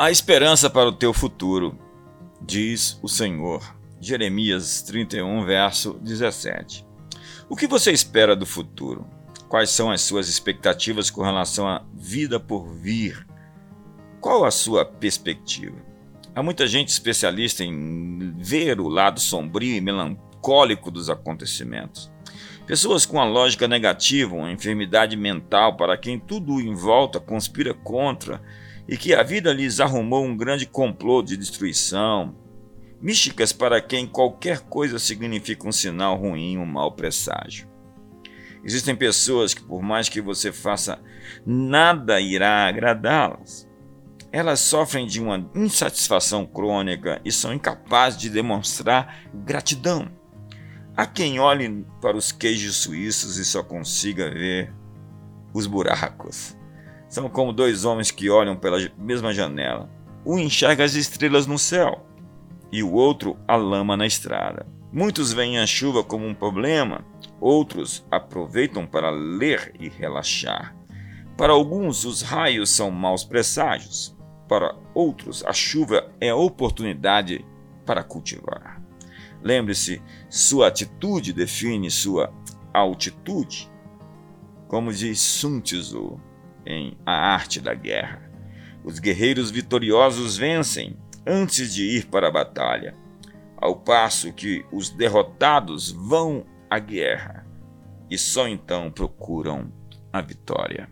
A esperança para o teu futuro, diz o Senhor. Jeremias 31, verso 17. O que você espera do futuro? Quais são as suas expectativas com relação à vida por vir? Qual a sua perspectiva? Há muita gente especialista em ver o lado sombrio e melancólico dos acontecimentos. Pessoas com a lógica negativa, uma enfermidade mental para quem tudo em volta conspira contra e que a vida lhes arrumou um grande complô de destruição. Místicas para quem qualquer coisa significa um sinal ruim, um mau presságio. Existem pessoas que, por mais que você faça, nada irá agradá-las. Elas sofrem de uma insatisfação crônica e são incapazes de demonstrar gratidão. Há quem olhe para os queijos suíços e só consiga ver os buracos. São como dois homens que olham pela mesma janela. Um enxerga as estrelas no céu e o outro a lama na estrada. Muitos veem a chuva como um problema, outros aproveitam para ler e relaxar. Para alguns, os raios são maus presságios, para outros, a chuva é a oportunidade para cultivar. Lembre-se, sua atitude define sua altitude. Como diz Sun Tzu em A Arte da Guerra, os guerreiros vitoriosos vencem antes de ir para a batalha, ao passo que os derrotados vão à guerra e só então procuram a vitória.